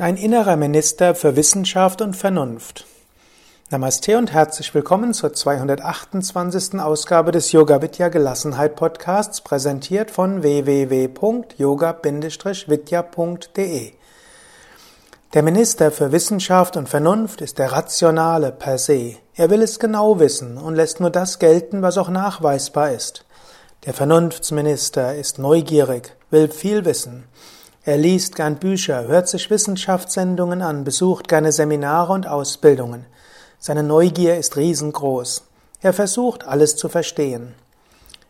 Ein innerer Minister für Wissenschaft und Vernunft. Namaste und herzlich willkommen zur 228. Ausgabe des Yoga Vidya Gelassenheit Podcasts, präsentiert von www.yoga-vidya.de. Der Minister für Wissenschaft und Vernunft ist der Rationale per se. Er will es genau wissen und lässt nur das gelten, was auch nachweisbar ist. Der Vernunftsminister ist neugierig, will viel wissen. Er liest gern Bücher, hört sich Wissenschaftssendungen an, besucht gerne Seminare und Ausbildungen. Seine Neugier ist riesengroß. Er versucht, alles zu verstehen.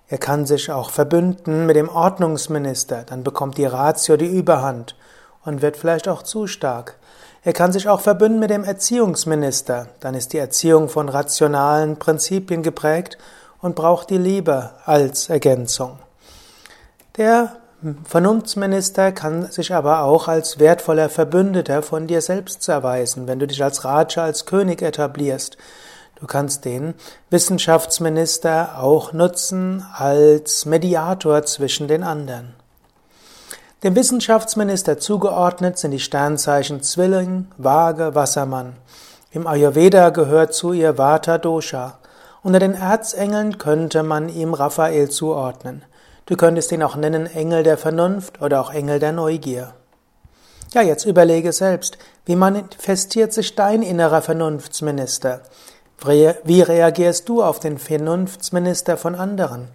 Er kann sich auch verbünden mit dem Ordnungsminister, dann bekommt die Ratio die Überhand und wird vielleicht auch zu stark. Er kann sich auch verbünden mit dem Erziehungsminister, dann ist die Erziehung von rationalen Prinzipien geprägt und braucht die Liebe als Ergänzung. Der Vernunftsminister kann sich aber auch als wertvoller Verbündeter von dir selbst erweisen, wenn du dich als Raja, als König etablierst. Du kannst den Wissenschaftsminister auch nutzen als Mediator zwischen den anderen. Dem Wissenschaftsminister zugeordnet sind die Sternzeichen Zwilling, Waage, Wassermann. Im Ayurveda gehört zu ihr Vata Dosha. Unter den Erzengeln könnte man ihm Raphael zuordnen. Du könntest ihn auch nennen Engel der Vernunft oder auch Engel der Neugier. Ja, jetzt überlege selbst, wie manifestiert sich dein innerer Vernunftsminister? Wie reagierst du auf den Vernunftsminister von anderen?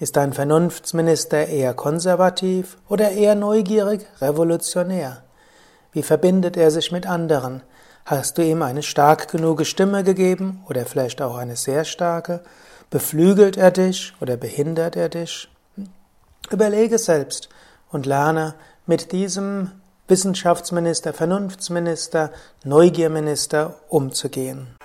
Ist dein Vernunftsminister eher konservativ oder eher neugierig, revolutionär? Wie verbindet er sich mit anderen? Hast du ihm eine stark genug Stimme gegeben oder vielleicht auch eine sehr starke? Beflügelt er dich oder behindert er dich? Überlege selbst und lerne mit diesem Wissenschaftsminister, Vernunftsminister, Neugierminister umzugehen.